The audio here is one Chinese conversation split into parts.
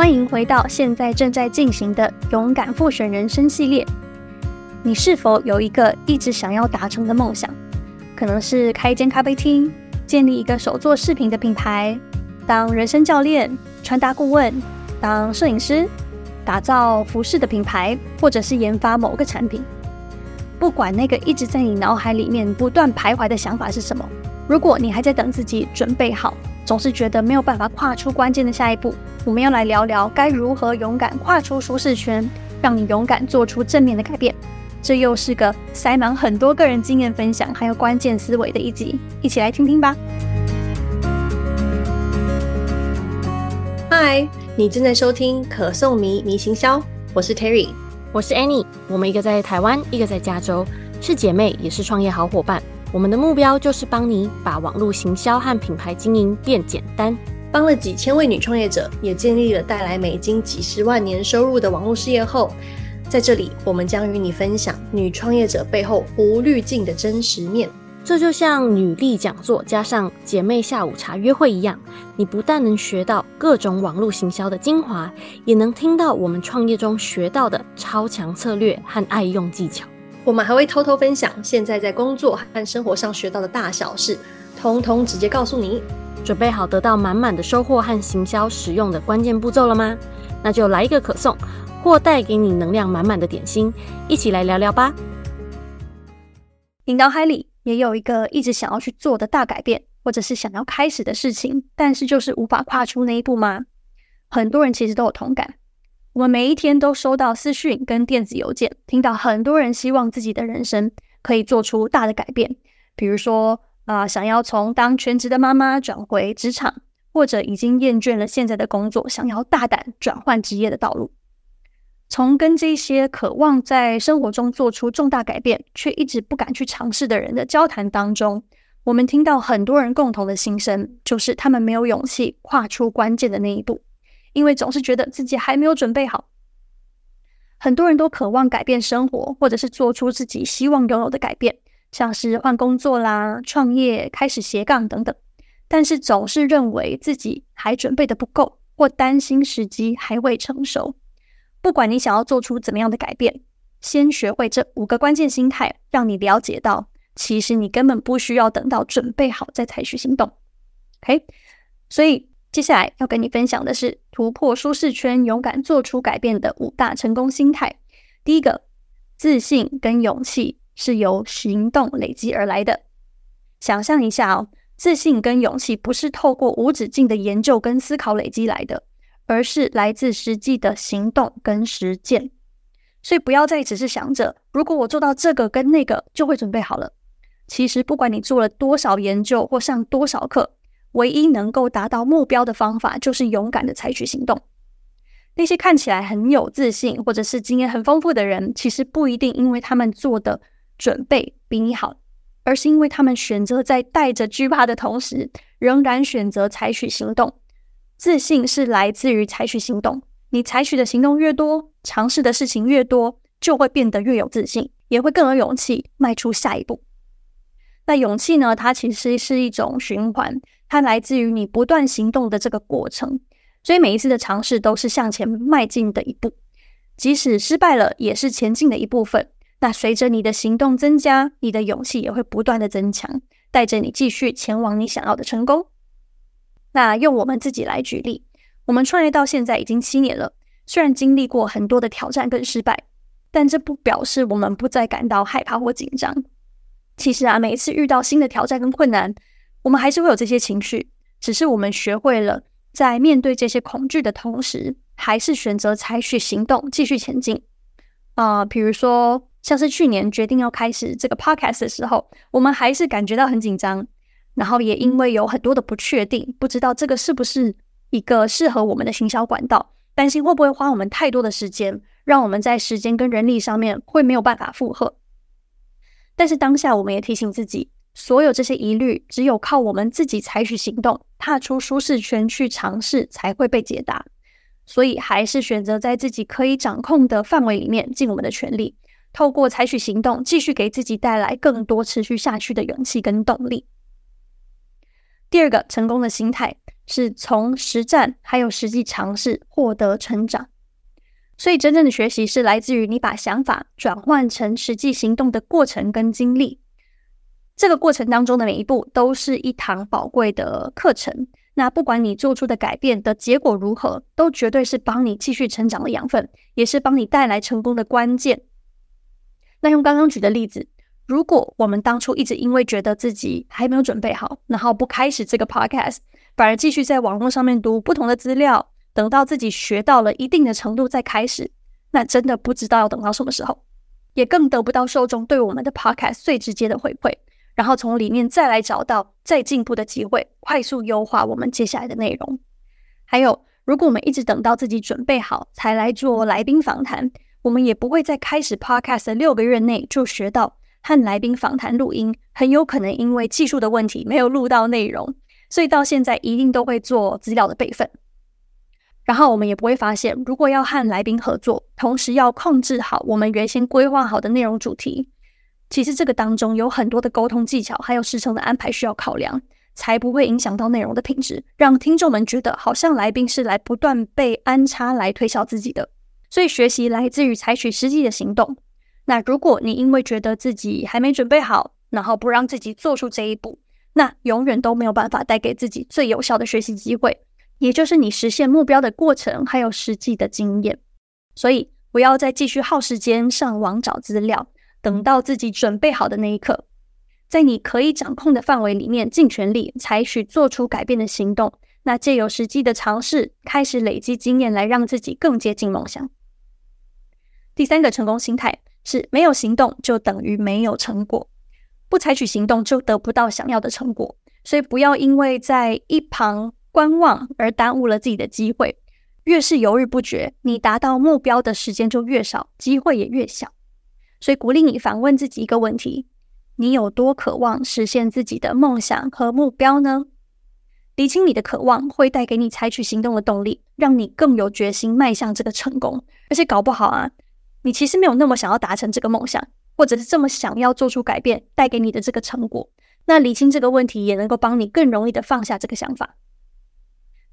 欢迎回到现在正在进行的勇敢复选人生系列。你是否有一个一直想要达成的梦想？可能是开一间咖啡厅，建立一个手作饰品的品牌，当人生教练、穿搭顾问，当摄影师，打造服饰的品牌，或者是研发某个产品。不管那个一直在你脑海里面不断徘徊的想法是什么，如果你还在等自己准备好，总是觉得没有办法跨出关键的下一步，我们要来聊聊该如何勇敢跨出舒适圈，让你勇敢做出正面的改变。这又是个塞满很多个人经验分享还有关键思维的一集，一起来听听吧。嗨，你正在收听可颂迷迷行销，我是 Terry，我是 Annie，我们一个在台湾，一个在加州，是姐妹，也是创业好伙伴。我们的目标就是帮你把网络行销和品牌经营变简单，帮了几千位女创业者，也建立了带来美金几十万年收入的网络事业后，在这里我们将与你分享女创业者背后无滤镜的真实面。这就像女力讲座加上姐妹下午茶约会一样，你不但能学到各种网络行销的精华，也能听到我们创业中学到的超强策略和爱用技巧。我们还会偷偷分享现在在工作和生活上学到的大小事，通通直接告诉你。准备好得到满满的收获和行销实用的关键步骤了吗？那就来一个可颂，或带给你能量满满的点心，一起来聊聊吧。你脑海里也有一个一直想要去做的大改变，或者是想要开始的事情，但是就是无法跨出那一步吗？很多人其实都有同感。我们每一天都收到私讯跟电子邮件，听到很多人希望自己的人生可以做出大的改变，比如说啊、想要从当全职的妈妈转回职场，或者已经厌倦了现在的工作，想要大胆转换职业的道路。从跟这些渴望在生活中做出重大改变，却一直不敢去尝试的人的交谈当中，我们听到很多人共同的心声，就是他们没有勇气跨出关键的那一步。因为总是觉得自己还没有准备好，很多人都渴望改变生活，或者是做出自己希望拥有的改变，像是换工作啦、创业、开始斜杠等等。但是总是认为自己还准备的不够，或担心时机还未成熟。不管你想要做出怎么样的改变，先学会这五个关键心态，让你了解到，其实你根本不需要等到准备好再采取行动。OK，所以。接下来要跟你分享的是突破舒适圈、勇敢做出改变的五大成功心态。第一个，自信跟勇气是由行动累积而来的。想象一下哦，自信跟勇气不是透过无止境的研究跟思考累积来的，而是来自实际的行动跟实践。所以不要再只是想着，如果我做到这个跟那个，就会准备好了。其实不管你做了多少研究或上多少课。唯一能够达到目标的方法，就是勇敢的采取行动。那些看起来很有自信或者是经验很丰富的人，其实不一定因为他们做的准备比你好，而是因为他们选择在带着惧怕的同时，仍然选择采取行动。自信是来自于采取行动。你采取的行动越多，尝试的事情越多，就会变得越有自信，也会更有勇气迈出下一步。那勇气呢？它其实是一种循环。它来自于你不断行动的这个过程，所以每一次的尝试都是向前迈进的一步，即使失败了，也是前进的一部分。那随着你的行动增加，你的勇气也会不断的增强，带着你继续前往你想要的成功。那用我们自己来举例，我们创业到现在已经七年了，虽然经历过很多的挑战跟失败，但这不表示我们不再感到害怕或紧张。其实啊，每一次遇到新的挑战跟困难，我们还是会有这些情绪，只是我们学会了在面对这些恐惧的同时，还是选择采取行动，继续前进。啊、比如说像是去年决定要开始这个 podcast 的时候，我们还是感觉到很紧张，然后也因为有很多的不确定，不知道这个是不是一个适合我们的行销管道，担心会不会花我们太多的时间，让我们在时间跟人力上面会没有办法负荷。但是当下，我们也提醒自己。所有这些疑虑，只有靠我们自己采取行动，踏出舒适圈去尝试，才会被解答。所以，还是选择在自己可以掌控的范围里面，尽我们的全力，透过采取行动，继续给自己带来更多持续下去的勇气跟动力。第二个成功的心态是从实战还有实际尝试获得成长。所以，真正的学习是来自于你把想法转换成实际行动的过程跟经历。这个过程当中的每一步都是一堂宝贵的课程。那不管你做出的改变的结果如何，都绝对是帮你继续成长的养分，也是帮你带来成功的关键。那用刚刚举的例子，如果我们当初一直因为觉得自己还没有准备好，然后不开始这个 podcast，反而继续在网络上面读不同的资料，等到自己学到了一定的程度再开始，那真的不知道要等到什么时候，也更得不到受众对我们的 podcast 最直接的回馈。然后从里面再来找到再进步的机会，快速优化我们接下来的内容。还有，如果我们一直等到自己准备好才来做来宾访谈，我们也不会在开始 Podcast 的六个月内就学到和来宾访谈录音，很有可能因为技术的问题没有录到内容，所以到现在一定都会做资料的备份。然后我们也不会发现，如果要和来宾合作，同时要控制好我们原先规划好的内容主题。其实这个当中有很多的沟通技巧，还有时程的安排需要考量，才不会影响到内容的品质，让听众们觉得好像来宾是来不断被安插来推销自己的。所以学习来自于采取实际的行动。那如果你因为觉得自己还没准备好，然后不让自己做出这一步，那永远都没有办法带给自己最有效的学习机会，也就是你实现目标的过程，还有实际的经验。所以不要再继续耗时间上网找资料。等到自己准备好的那一刻，在你可以掌控的范围里面，尽全力采取做出改变的行动。那借由实际的尝试，开始累积经验，来让自己更接近梦想。第三个成功心态是：没有行动就等于没有成果，不采取行动就得不到想要的成果。所以不要因为在一旁观望而耽误了自己的机会。越是犹豫不决，你达到目标的时间就越少，机会也越小。所以鼓励你反问自己一个问题：你有多渴望实现自己的梦想和目标呢？理清你的渴望，会带给你采取行动的动力，让你更有决心迈向这个成功。而且搞不好啊，你其实没有那么想要达成这个梦想，或者是这么想要做出改变，带给你的这个成果。那理清这个问题，也能够帮你更容易的放下这个想法。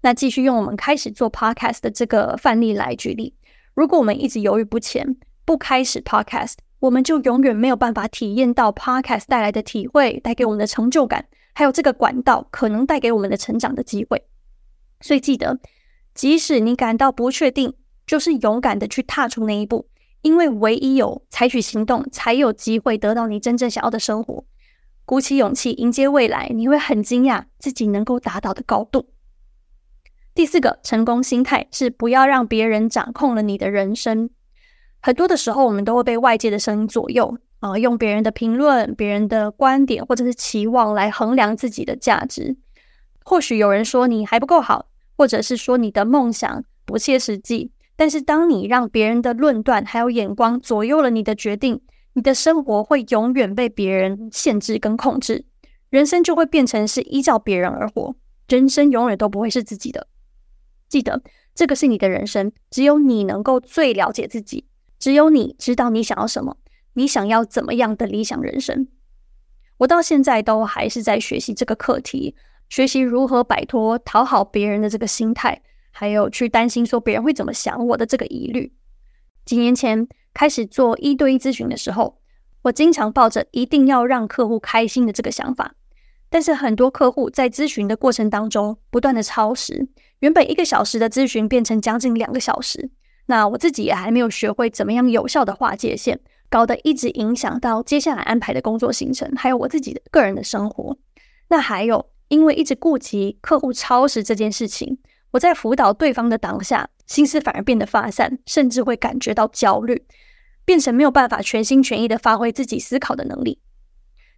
那继续用我们开始做 Podcast 的这个范例来举例：如果我们一直犹豫不前，不开始 Podcast。我们就永远没有办法体验到 Podcast 带来的体会，带给我们的成就感，还有这个管道可能带给我们的成长的机会。所以记得，即使你感到不确定，就是勇敢的去踏出那一步，因为唯一有采取行动，才有机会得到你真正想要的生活。鼓起勇气迎接未来，你会很惊讶自己能够达到的高度。第四个成功心态是不要让别人掌控了你的人生。很多的时候，我们都会被外界的声音左右啊、用别人的评论、别人的观点或者是期望来衡量自己的价值。或许有人说你还不够好，或者是说你的梦想不切实际。但是，当你让别人的论断还有眼光左右了你的决定，你的生活会永远被别人限制跟控制，人生就会变成是依照别人而活，人生永远都不会是自己的。记得，这个是你的人生，只有你能够最了解自己。只有你知道你想要什么，你想要怎么样的理想人生。我到现在都还是在学习这个课题，学习如何摆脱讨好别人的这个心态，还有去担心说别人会怎么想我的这个疑虑。几年前开始做一对一咨询的时候，我经常抱着一定要让客户开心的这个想法，但是很多客户在咨询的过程当中不断的超时，原本一个小时的咨询变成将近两个小时。那我自己也还没有学会怎么样有效的划界限，搞得一直影响到接下来安排的工作行程，还有我自己的个人的生活。那还有，因为一直顾及客户超时这件事情，我在辅导对方的当下，心思反而变得发散，甚至会感觉到焦虑，变成没有办法全心全意的发挥自己思考的能力。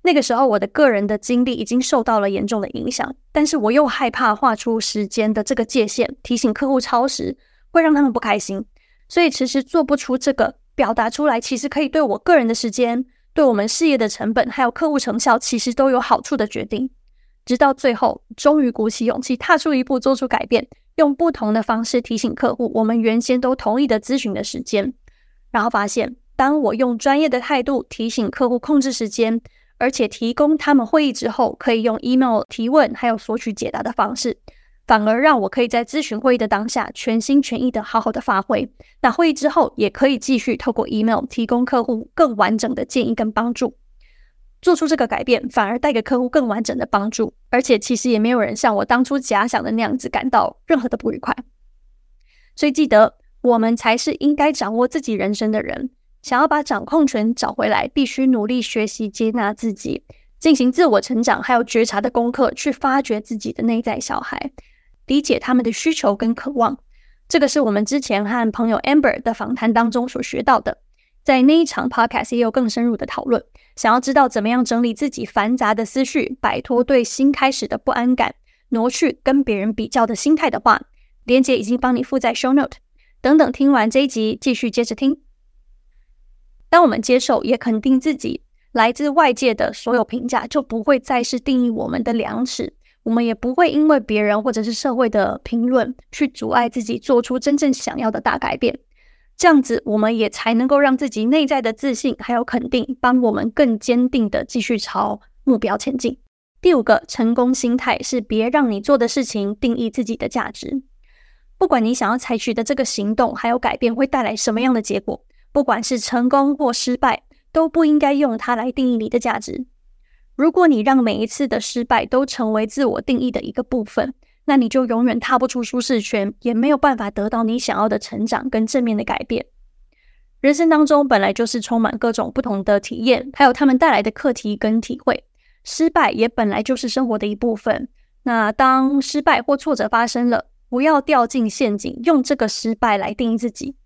那个时候，我的个人的精力已经受到了严重的影响，但是我又害怕画出时间的这个界限，提醒客户超时会让他们不开心。所以迟迟做不出这个表达出来，其实可以对我个人的时间、对我们事业的成本，还有客户成效，其实都有好处的决定。直到最后，终于鼓起勇气踏出一步，做出改变，用不同的方式提醒客户我们原先都同意的咨询的时间。然后发现，当我用专业的态度提醒客户控制时间，而且提供他们会议之后可以用 email 提问，还有索取解答的方式。反而让我可以在咨询会议的当下全心全意的好好的发挥。那会议之后也可以继续透过 email 提供客户更完整的建议跟帮助。做出这个改变，反而带给客户更完整的帮助，而且其实也没有人像我当初假想的那样子感到任何的不愉快。所以记得，我们才是应该掌握自己人生的人。想要把掌控权找回来，必须努力学习接纳自己，进行自我成长，还有觉察的功课，去发掘自己的内在小孩。理解他们的需求跟渴望，这个是我们之前和朋友 Amber 的访谈当中所学到的。在那一场 Podcast 也有更深入的讨论。想要知道怎么样整理自己繁杂的思绪，摆脱对新开始的不安感，挪去跟别人比较的心态的话，连姐已经帮你附在 Show Note。等等，听完这一集，继续接着听。当我们接受也肯定自己，来自外界的所有评价就不会再是定义我们的量尺。我们也不会因为别人或者是社会的评论去阻碍自己做出真正想要的大改变，这样子我们也才能够让自己内在的自信还有肯定，帮我们更坚定的继续朝目标前进。第五个成功心态是别让你做的事情定义自己的价值，不管你想要采取的这个行动还有改变会带来什么样的结果，不管是成功或失败，都不应该用它来定义你的价值。如果你让每一次的失败都成为自我定义的一个部分，那你就永远踏不出舒适圈，也没有办法得到你想要的成长跟正面的改变。人生当中本来就是充满各种不同的体验，还有他们带来的课题跟体会。失败也本来就是生活的一部分。那当失败或挫折发生了，不要掉进陷阱，用这个失败来定义自己。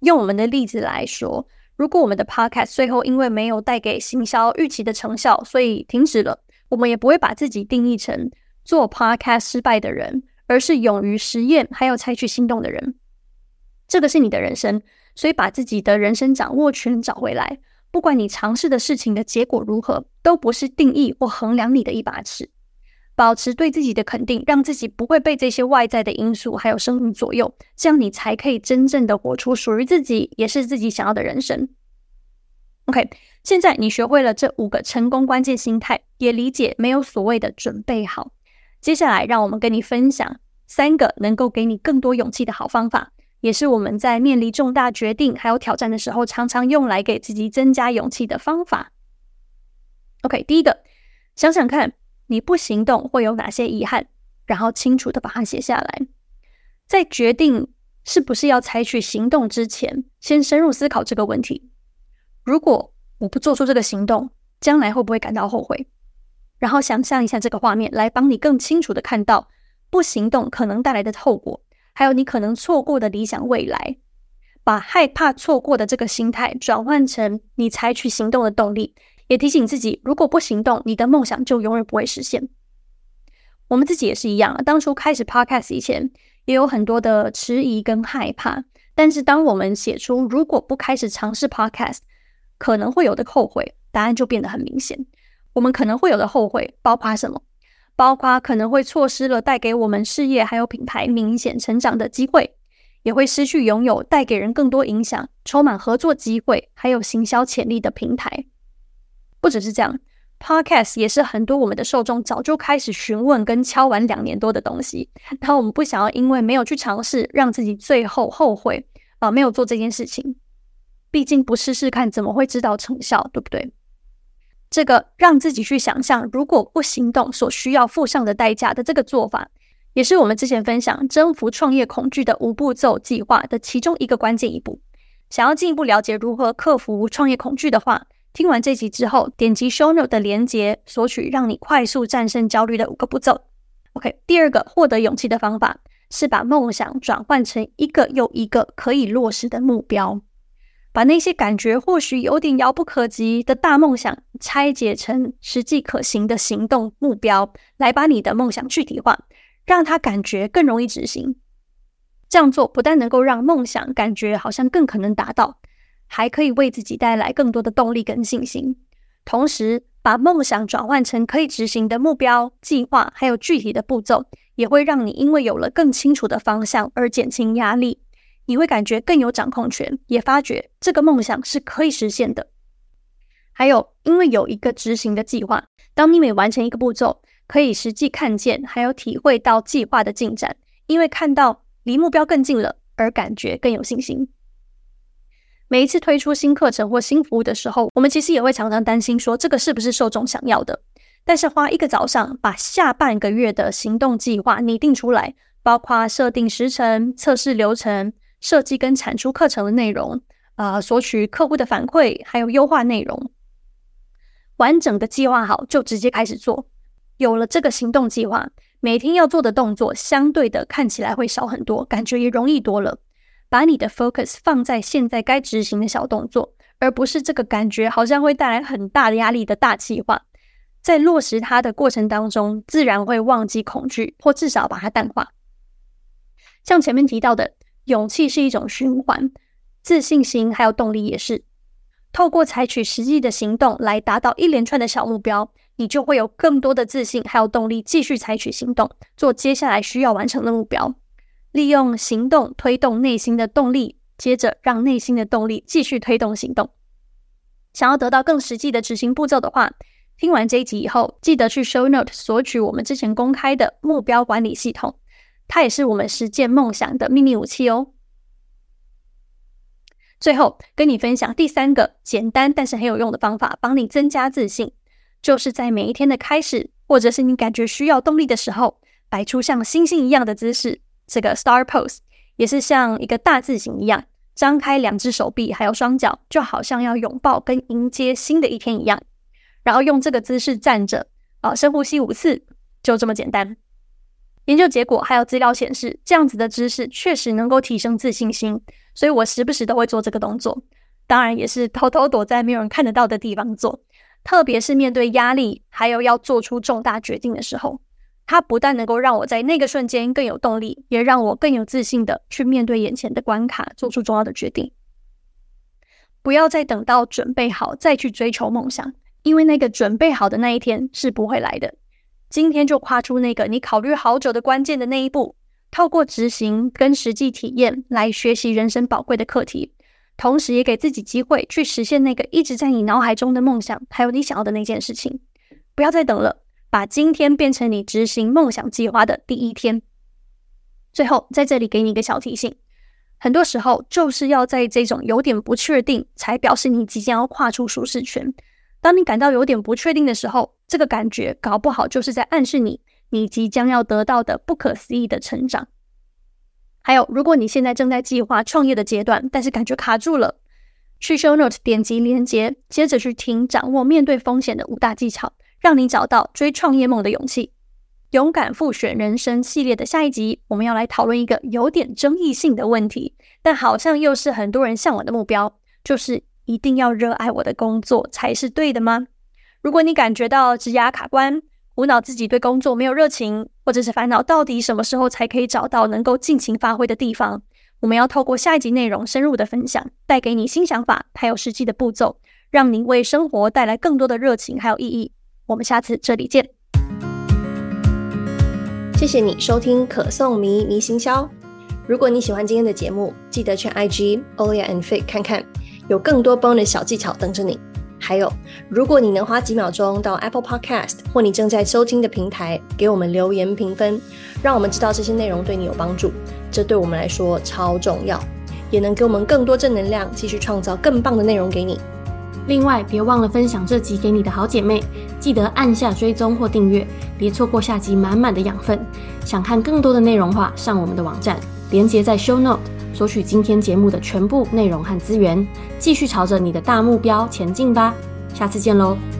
用我们的例子来说。如果我们的 podcast 最后因为没有带给行销预期的成效，所以停止了，我们也不会把自己定义成做 podcast 失败的人，而是勇于实验还有采取行动的人。这个是你的人生，所以把自己的人生掌握权找回来。不管你尝试的事情的结果如何，都不是定义或衡量你的一把尺。保持对自己的肯定，让自己不会被这些外在的因素还有生命左右，这样你才可以真正的活出属于自己，也是自己想要的人生。OK，现在你学会了这五个成功关键心态，也理解没有所谓的准备好。接下来，让我们跟你分享三个能够给你更多勇气的好方法，也是我们在面临重大决定还有挑战的时候，常常用来给自己增加勇气的方法。OK，第一个，想想看。你不行动会有哪些遗憾？然后清楚的把它写下来。在决定是不是要采取行动之前，先深入思考这个问题：如果我不做出这个行动，将来会不会感到后悔？然后想象一下这个画面，来帮你更清楚的看到不行动可能带来的后果，还有你可能错过的理想未来。把害怕错过的这个心态转换成你采取行动的动力。也提醒自己，如果不行动，你的梦想就永远不会实现。我们自己也是一样，当初开始 Podcast 以前，也有很多的迟疑跟害怕。但是，当我们写出如果不开始尝试 Podcast，可能会有的后悔，答案就变得很明显。我们可能会有的后悔，包括什么？包括可能会错失了带给我们事业还有品牌明显成长的机会，也会失去拥有带给人更多影响、充满合作机会还有行销潜力的平台。不只是这样，Podcast 也是很多我们的受众早就开始询问跟敲完两年多的东西。然后我们不想要因为没有去尝试，让自己最后后悔啊、没有做这件事情。毕竟不试试看，怎么会知道成效，对不对？这个让自己去想象，如果不行动所需要付上的代价的这个做法，也是我们之前分享征服创业恐惧的五步骤计划的其中一个关键一步。想要进一步了解如何克服创业恐惧的话，听完这集之后，点击 Show Note 的连接，索取让你快速战胜焦虑的五个步骤。OK，第二个获得勇气的方法是把梦想转换成一个又一个可以落实的目标，把那些感觉或许有点遥不可及的大梦想拆解成实际可行的行动目标，来把你的梦想具体化，让它感觉更容易执行。这样做不但能够让梦想感觉好像更可能达到。还可以为自己带来更多的动力跟信心，同时把梦想转换成可以执行的目标、计划，还有具体的步骤，也会让你因为有了更清楚的方向而减轻压力。你会感觉更有掌控权，也发觉这个梦想是可以实现的。还有，因为有一个执行的计划，当你每完成一个步骤，可以实际看见，还有体会到计划的进展，因为看到离目标更近了，而感觉更有信心。每一次推出新课程或新服务的时候，我们其实也会常常担心说，这个是不是受众想要的？但是花一个早上把下半个月的行动计划拟定出来，包括设定时程、测试流程、设计跟产出课程的内容，啊、呃，索取客户的反馈，还有优化内容，完整的计划好就直接开始做。有了这个行动计划，每天要做的动作相对的看起来会少很多，感觉也容易多了。把你的 focus 放在现在该执行的小动作，而不是这个感觉好像会带来很大的压力的大计划。在落实它的过程当中，自然会忘记恐惧，或至少把它淡化。像前面提到的，勇气是一种循环，自信心还有动力也是。透过采取实际的行动来达到一连串的小目标，你就会有更多的自信还有动力继续采取行动，做接下来需要完成的目标。利用行动推动内心的动力，接着让内心的动力继续推动行动。想要得到更实际的执行步骤的话，听完这一集以后，记得去 Show Note 索取我们之前公开的目标管理系统，它也是我们实践梦想的秘密武器哦。最后，跟你分享第三个简单但是很有用的方法，帮你增加自信，就是在每一天的开始，或者是你感觉需要动力的时候，摆出像星星一样的姿势，这个 Star Pose 也是像一个大字形一样，张开两只手臂还有双脚，就好像要拥抱跟迎接新的一天一样。然后用这个姿势站着，啊，深呼吸五次，就这么简单。研究结果还有资料显示，这样子的姿势确实能够提升自信心，所以我时不时都会做这个动作。当然也是偷偷躲在没有人看得到的地方做，特别是面对压力，还有要做出重大决定的时候，它不但能够让我在那个瞬间更有动力，也让我更有自信的去面对眼前的关卡，做出重要的决定。不要再等到准备好再去追求梦想。因为那个准备好的那一天是不会来的，今天就跨出那个你考虑好久的关键的那一步，透过执行跟实际体验来学习人生宝贵的课题，同时也给自己机会去实现那个一直在你脑海中的梦想，还有你想要的那件事情。不要再等了，把今天变成你执行梦想计划的第一天。最后，在这里给你一个小提醒，很多时候就是要在这种有点不确定，才表示你即将要跨出舒适圈。当你感到有点不确定的时候，这个感觉搞不好就是在暗示你，你即将要得到的不可思议的成长。还有，如果你现在正在计划创业的阶段，但是感觉卡住了，去 Show Note 点击连接，接着去听掌握面对风险的五大技巧，让你找到追创业梦的勇气。勇敢复选人生系列的下一集，我们要来讨论一个有点争议性的问题，但好像又是很多人向往的目标，就是。一定要热爱我的工作才是对的吗？如果你感觉到职涯卡关，苦恼自己对工作没有热情，或者是烦恼到底什么时候才可以找到能够尽情发挥的地方，我们要透过下一集内容深入的分享，带给你新想法，还有实际的步骤，让您为生活带来更多的热情还有意义。我们下次这里见。谢谢你收听可颂迷迷行销。如果你喜欢今天的节目，记得去 IG Olia and Fit 看看。有更多 bonus 小技巧等着你。还有，如果你能花几秒钟到 Apple Podcast 或你正在收听的平台给我们留言评分，让我们知道这些内容对你有帮助，这对我们来说超重要，也能给我们更多正能量，继续创造更棒的内容给你。另外，别忘了分享这集给你的好姐妹，记得按下追踪或订阅，别错过下集满满的养分。想看更多的内容话，上我们的网站，连接在 Show Note。索取今天节目的全部内容和资源，继续朝着你的大目标前进吧！下次见喽。